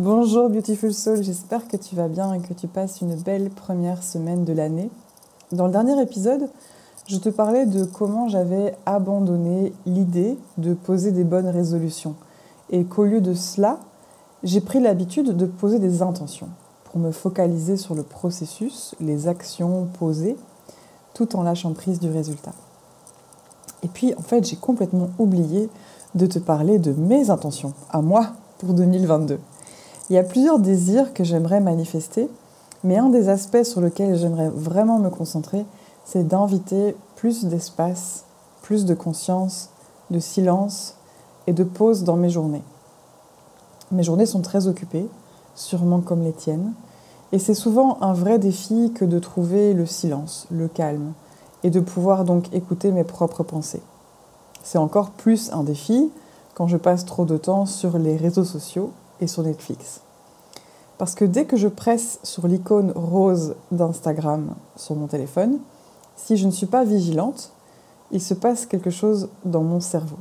Bonjour Beautiful Soul, j'espère que tu vas bien et que tu passes une belle première semaine de l'année. Dans le dernier épisode, je te parlais de comment j'avais abandonné l'idée de poser des bonnes résolutions et qu'au lieu de cela, j'ai pris l'habitude de poser des intentions pour me focaliser sur le processus, les actions posées, tout en lâchant prise du résultat. Et puis, en fait, j'ai complètement oublié de te parler de mes intentions, à moi, pour 2022. Il y a plusieurs désirs que j'aimerais manifester, mais un des aspects sur lequel j'aimerais vraiment me concentrer, c'est d'inviter plus d'espace, plus de conscience, de silence et de pause dans mes journées. Mes journées sont très occupées, sûrement comme les tiennes, et c'est souvent un vrai défi que de trouver le silence, le calme, et de pouvoir donc écouter mes propres pensées. C'est encore plus un défi quand je passe trop de temps sur les réseaux sociaux et sur Netflix. Parce que dès que je presse sur l'icône rose d'Instagram sur mon téléphone, si je ne suis pas vigilante, il se passe quelque chose dans mon cerveau.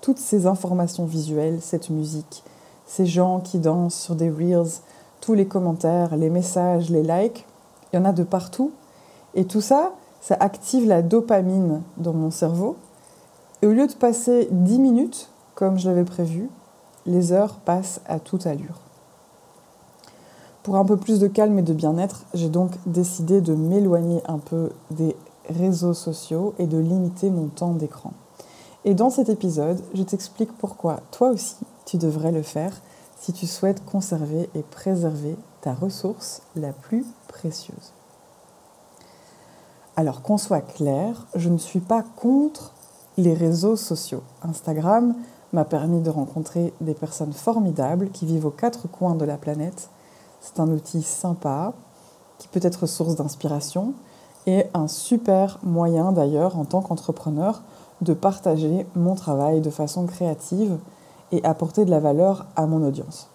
Toutes ces informations visuelles, cette musique, ces gens qui dansent sur des reels, tous les commentaires, les messages, les likes, il y en a de partout. Et tout ça, ça active la dopamine dans mon cerveau et au lieu de passer 10 minutes, comme je l'avais prévu, les heures passent à toute allure. Pour un peu plus de calme et de bien-être, j'ai donc décidé de m'éloigner un peu des réseaux sociaux et de limiter mon temps d'écran. Et dans cet épisode, je t'explique pourquoi toi aussi, tu devrais le faire si tu souhaites conserver et préserver ta ressource la plus précieuse. Alors qu'on soit clair, je ne suis pas contre les réseaux sociaux. Instagram m'a permis de rencontrer des personnes formidables qui vivent aux quatre coins de la planète. C'est un outil sympa qui peut être source d'inspiration et un super moyen d'ailleurs en tant qu'entrepreneur de partager mon travail de façon créative et apporter de la valeur à mon audience.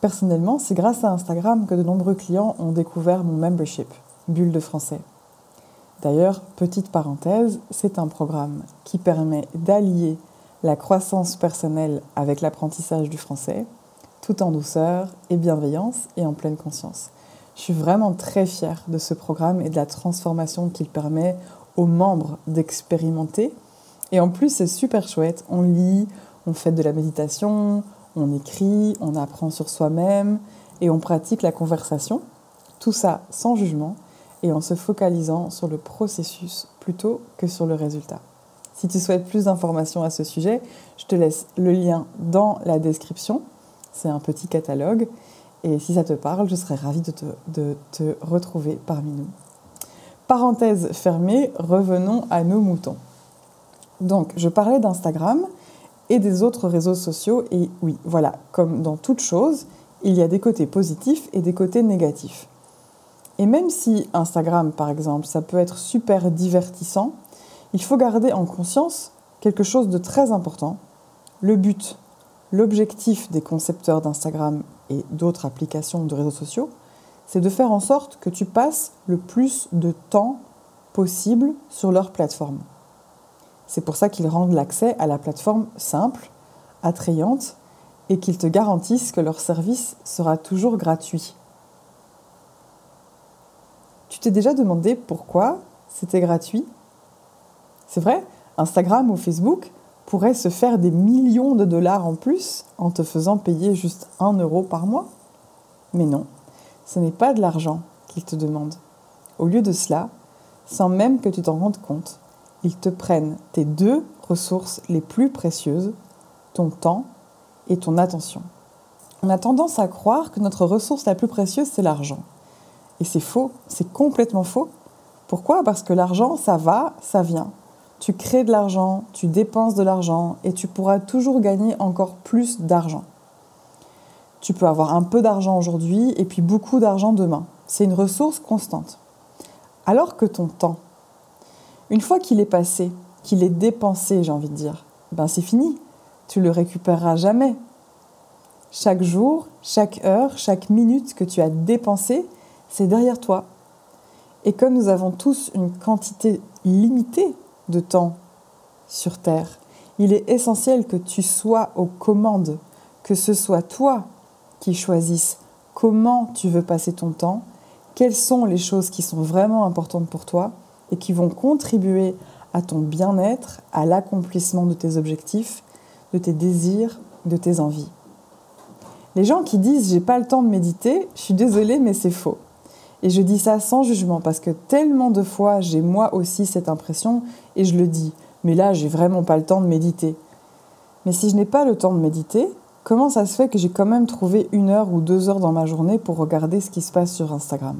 Personnellement, c'est grâce à Instagram que de nombreux clients ont découvert mon membership, Bulle de français. D'ailleurs, petite parenthèse, c'est un programme qui permet d'allier la croissance personnelle avec l'apprentissage du français, tout en douceur et bienveillance et en pleine conscience. Je suis vraiment très fière de ce programme et de la transformation qu'il permet aux membres d'expérimenter. Et en plus, c'est super chouette. On lit, on fait de la méditation, on écrit, on apprend sur soi-même et on pratique la conversation. Tout ça sans jugement et en se focalisant sur le processus plutôt que sur le résultat. Si tu souhaites plus d'informations à ce sujet, je te laisse le lien dans la description. C'est un petit catalogue. Et si ça te parle, je serais ravie de te, retrouver parmi nous. Parenthèse fermée, revenons à nos moutons. Donc, je parlais d'Instagram et des autres réseaux sociaux. Et oui, voilà, comme dans toute chose, il y a des côtés positifs et des côtés négatifs. Et même si Instagram, par exemple, ça peut être super divertissant, il faut garder en conscience quelque chose de très important. Le but, l'objectif des concepteurs d'Instagram et d'autres applications de réseaux sociaux, c'est de faire en sorte que tu passes le plus de temps possible sur leur plateforme. C'est pour ça qu'ils rendent l'accès à la plateforme simple, attrayante, et qu'ils te garantissent que leur service sera toujours gratuit. Tu t'es déjà demandé pourquoi c'était gratuit? C'est vrai, Instagram ou Facebook pourrait se faire des millions de dollars en plus en te faisant payer juste un euro par mois. Mais non, ce n'est pas de l'argent qu'ils te demandent. Au lieu de cela, sans même que tu t'en rendes compte, ils te prennent tes deux ressources les plus précieuses, ton temps et ton attention. On a tendance à croire que notre ressource la plus précieuse, c'est l'argent. Et c'est faux, c'est complètement faux. Pourquoi? Parce que l'argent, ça va, ça vient. Tu crées de l'argent, tu dépenses de l'argent et tu pourras toujours gagner encore plus d'argent. Tu peux avoir un peu d'argent aujourd'hui et puis beaucoup d'argent demain. C'est une ressource constante. Alors que ton temps, une fois qu'il est passé, qu'il est dépensé, j'ai envie de dire, ben c'est fini. Tu le récupéreras jamais. Chaque jour, chaque heure, chaque minute que tu as dépensé, c'est derrière toi. Et comme nous avons tous une quantité limitée de temps sur Terre, il est essentiel que tu sois aux commandes, que ce soit toi qui choisisses comment tu veux passer ton temps, quelles sont les choses qui sont vraiment importantes pour toi et qui vont contribuer à ton bien-être, à l'accomplissement de tes objectifs, de tes désirs, de tes envies. Les gens qui disent j'ai pas le temps de méditer, je suis désolée mais c'est faux. Et je dis ça sans jugement parce que tellement de fois j'ai moi aussi cette impression et je le dis. Mais là, j'ai vraiment pas le temps de méditer. Mais si je n'ai pas le temps de méditer, comment ça se fait que j'ai quand même trouvé une heure ou deux heures dans ma journée pour regarder ce qui se passe sur Instagram?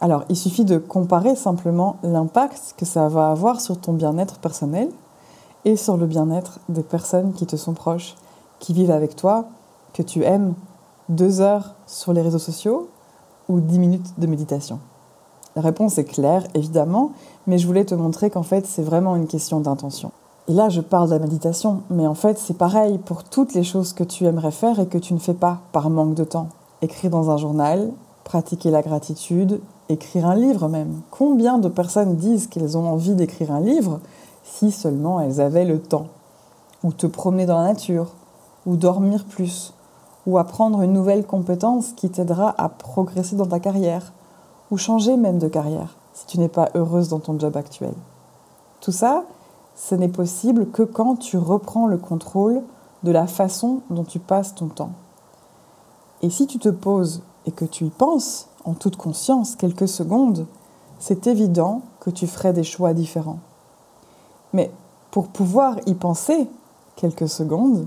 Alors, il suffit de comparer simplement l'impact que ça va avoir sur ton bien-être personnel et sur le bien-être des personnes qui te sont proches, qui vivent avec toi, que tu aimes. Deux heures sur les réseaux sociaux ou 10 minutes de méditation La réponse est claire, évidemment, mais je voulais te montrer qu'en fait, c'est vraiment une question d'intention. Et là, je parle de la méditation, mais en fait, c'est pareil pour toutes les choses que tu aimerais faire et que tu ne fais pas par manque de temps. Écrire dans un journal, pratiquer la gratitude, écrire un livre même. Combien de personnes disent qu'elles ont envie d'écrire un livre si seulement elles avaient le temps? Ou te promener dans la nature, ou dormir plus, ou apprendre une nouvelle compétence qui t'aidera à progresser dans ta carrière, ou changer même de carrière si tu n'es pas heureuse dans ton job actuel. Tout ça, ce n'est possible que quand tu reprends le contrôle de la façon dont tu passes ton temps. Et si tu te poses et que tu y penses en toute conscience quelques secondes, c'est évident que tu ferais des choix différents. Mais pour pouvoir y penser quelques secondes,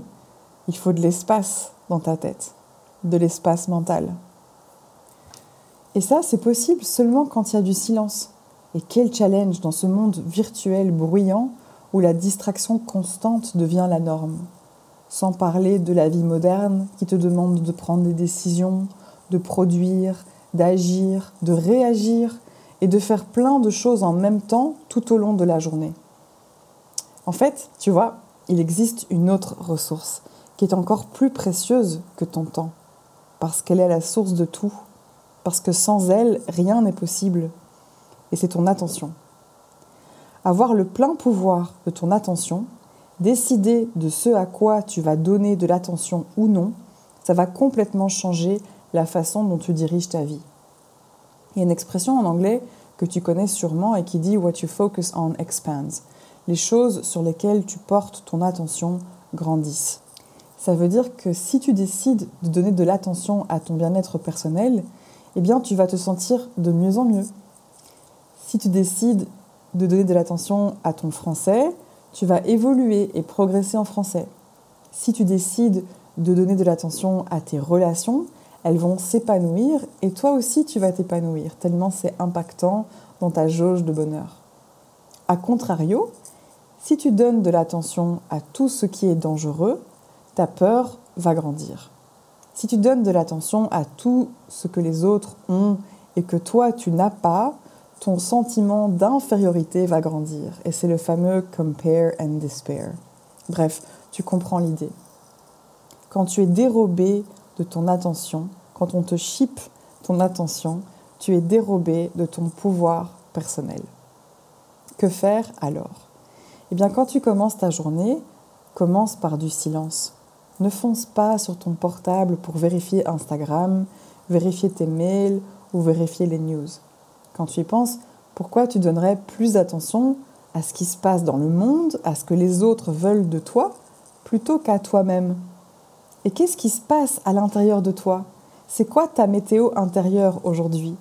il faut de l'espace dans ta tête, de l'espace mental. Et ça, c'est possible seulement quand il y a du silence. Et quel challenge dans ce monde virtuel bruyant où la distraction constante devient la norme. Sans parler de la vie moderne qui te demande de prendre des décisions, de produire, d'agir, de réagir et de faire plein de choses en même temps tout au long de la journée. En fait, tu vois, il existe une autre ressource qui est encore plus précieuse que ton temps, parce qu'elle est la source de tout, parce que sans elle, rien n'est possible, et c'est ton attention. Avoir le plein pouvoir de ton attention, décider de ce à quoi tu vas donner de l'attention ou non, ça va complètement changer la façon dont tu diriges ta vie. Il y a une expression en anglais que tu connais sûrement et qui dit What you focus on expands. Les choses sur lesquelles tu portes ton attention grandissent. Ça veut dire que si tu décides de donner de l'attention à ton bien-être personnel, eh bien tu vas te sentir de mieux en mieux. Si tu décides de donner de l'attention à ton français, tu vas évoluer et progresser en français. Si tu décides de donner de l'attention à tes relations, elles vont s'épanouir et toi aussi tu vas t'épanouir, tellement c'est impactant dans ta jauge de bonheur. A contrario, si tu donnes de l'attention à tout ce qui est dangereux, ta peur va grandir. Si tu donnes de l'attention à tout ce que les autres ont et que toi tu n'as pas, ton sentiment d'infériorité va grandir. Et c'est le fameux compare and despair. Bref, tu comprends l'idée. Quand tu es dérobé de ton attention, quand on te chipe ton attention, tu es dérobé de ton pouvoir personnel. Que faire alors? Eh bien, quand tu commences ta journée, commence par du silence. Ne fonce pas sur ton portable pour vérifier Instagram, vérifier tes mails ou vérifier les news. Quand tu y penses, pourquoi tu donnerais plus d'attention à ce qui se passe dans le monde, à ce que les autres veulent de toi, plutôt qu'à toi-même? Et qu'est-ce qui se passe à l'intérieur de toi? C'est quoi ta météo intérieure aujourd'hui?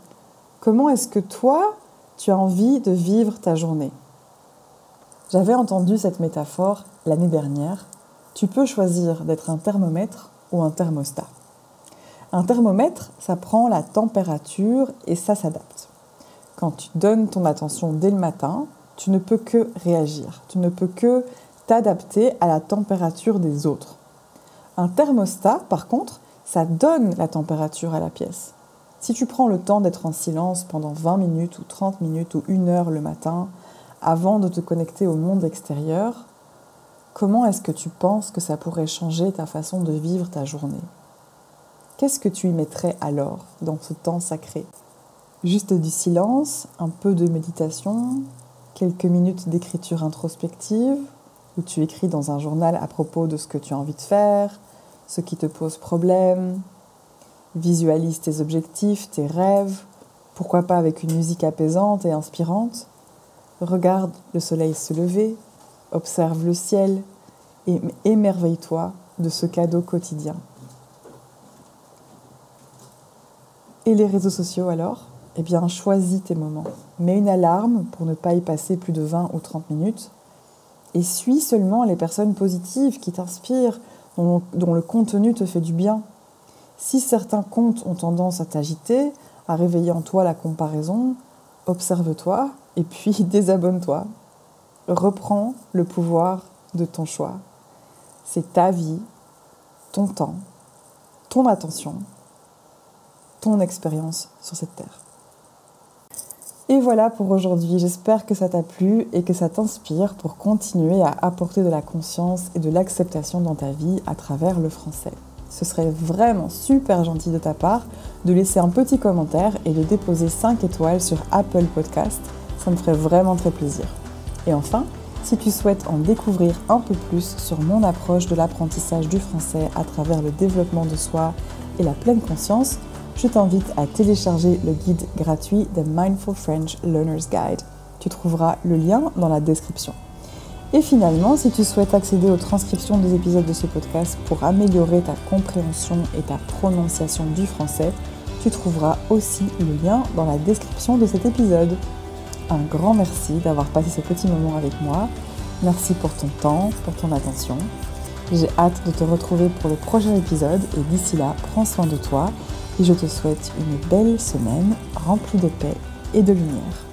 Comment est-ce que toi, tu as envie de vivre ta journée? J'avais entendu cette métaphore l'année dernière. Tu peux choisir d'être un thermomètre ou un thermostat. Un thermomètre, ça prend la température et ça s'adapte. Quand tu donnes ton attention dès le matin, tu ne peux que réagir, tu ne peux que t'adapter à la température des autres. Un thermostat, par contre, ça donne la température à la pièce. Si tu prends le temps d'être en silence pendant 20 minutes ou 30 minutes ou une heure le matin avant de te connecter au monde extérieur, comment est-ce que tu penses que ça pourrait changer ta façon de vivre ta journée? Qu'est-ce que tu y mettrais alors dans ce temps sacré? Juste du silence, un peu de méditation, quelques minutes d'écriture introspective, où tu écris dans un journal à propos de ce que tu as envie de faire, ce qui te pose problème, visualise tes objectifs, tes rêves, pourquoi pas avec une musique apaisante et inspirante, regarde le soleil se lever, observe le ciel et émerveille-toi de ce cadeau quotidien. Et les réseaux sociaux alors? Eh bien, choisis tes moments. Mets une alarme pour ne pas y passer plus de 20 ou 30 minutes. Et suis seulement les personnes positives qui t'inspirent, dont, le contenu te fait du bien. Si certains comptes ont tendance à t'agiter, à réveiller en toi la comparaison, observe-toi et puis désabonne-toi. Reprends le pouvoir de ton choix. C'est ta vie, ton temps, ton attention, ton expérience sur cette terre. Et voilà pour aujourd'hui, j'espère que ça t'a plu et que ça t'inspire pour continuer à apporter de la conscience et de l'acceptation dans ta vie à travers le français. Ce serait vraiment super gentil de ta part de laisser un petit commentaire et de déposer 5 étoiles sur Apple Podcast, ça me ferait vraiment très plaisir. Et enfin, si tu souhaites en découvrir un peu plus sur mon approche de l'apprentissage du français à travers le développement de soi et la pleine conscience, je t'invite à télécharger le guide gratuit The Mindful French Learner's Guide. Tu trouveras le lien dans la description. Et finalement, si tu souhaites accéder aux transcriptions des épisodes de ce podcast pour améliorer ta compréhension et ta prononciation du français, tu trouveras aussi le lien dans la description de cet épisode. Un grand merci d'avoir passé ce petit moment avec moi. Merci pour ton temps, pour ton attention. J'ai hâte de te retrouver pour le prochain épisode et d'ici là, prends soin de toi et je te souhaite une belle semaine remplie de paix et de lumière.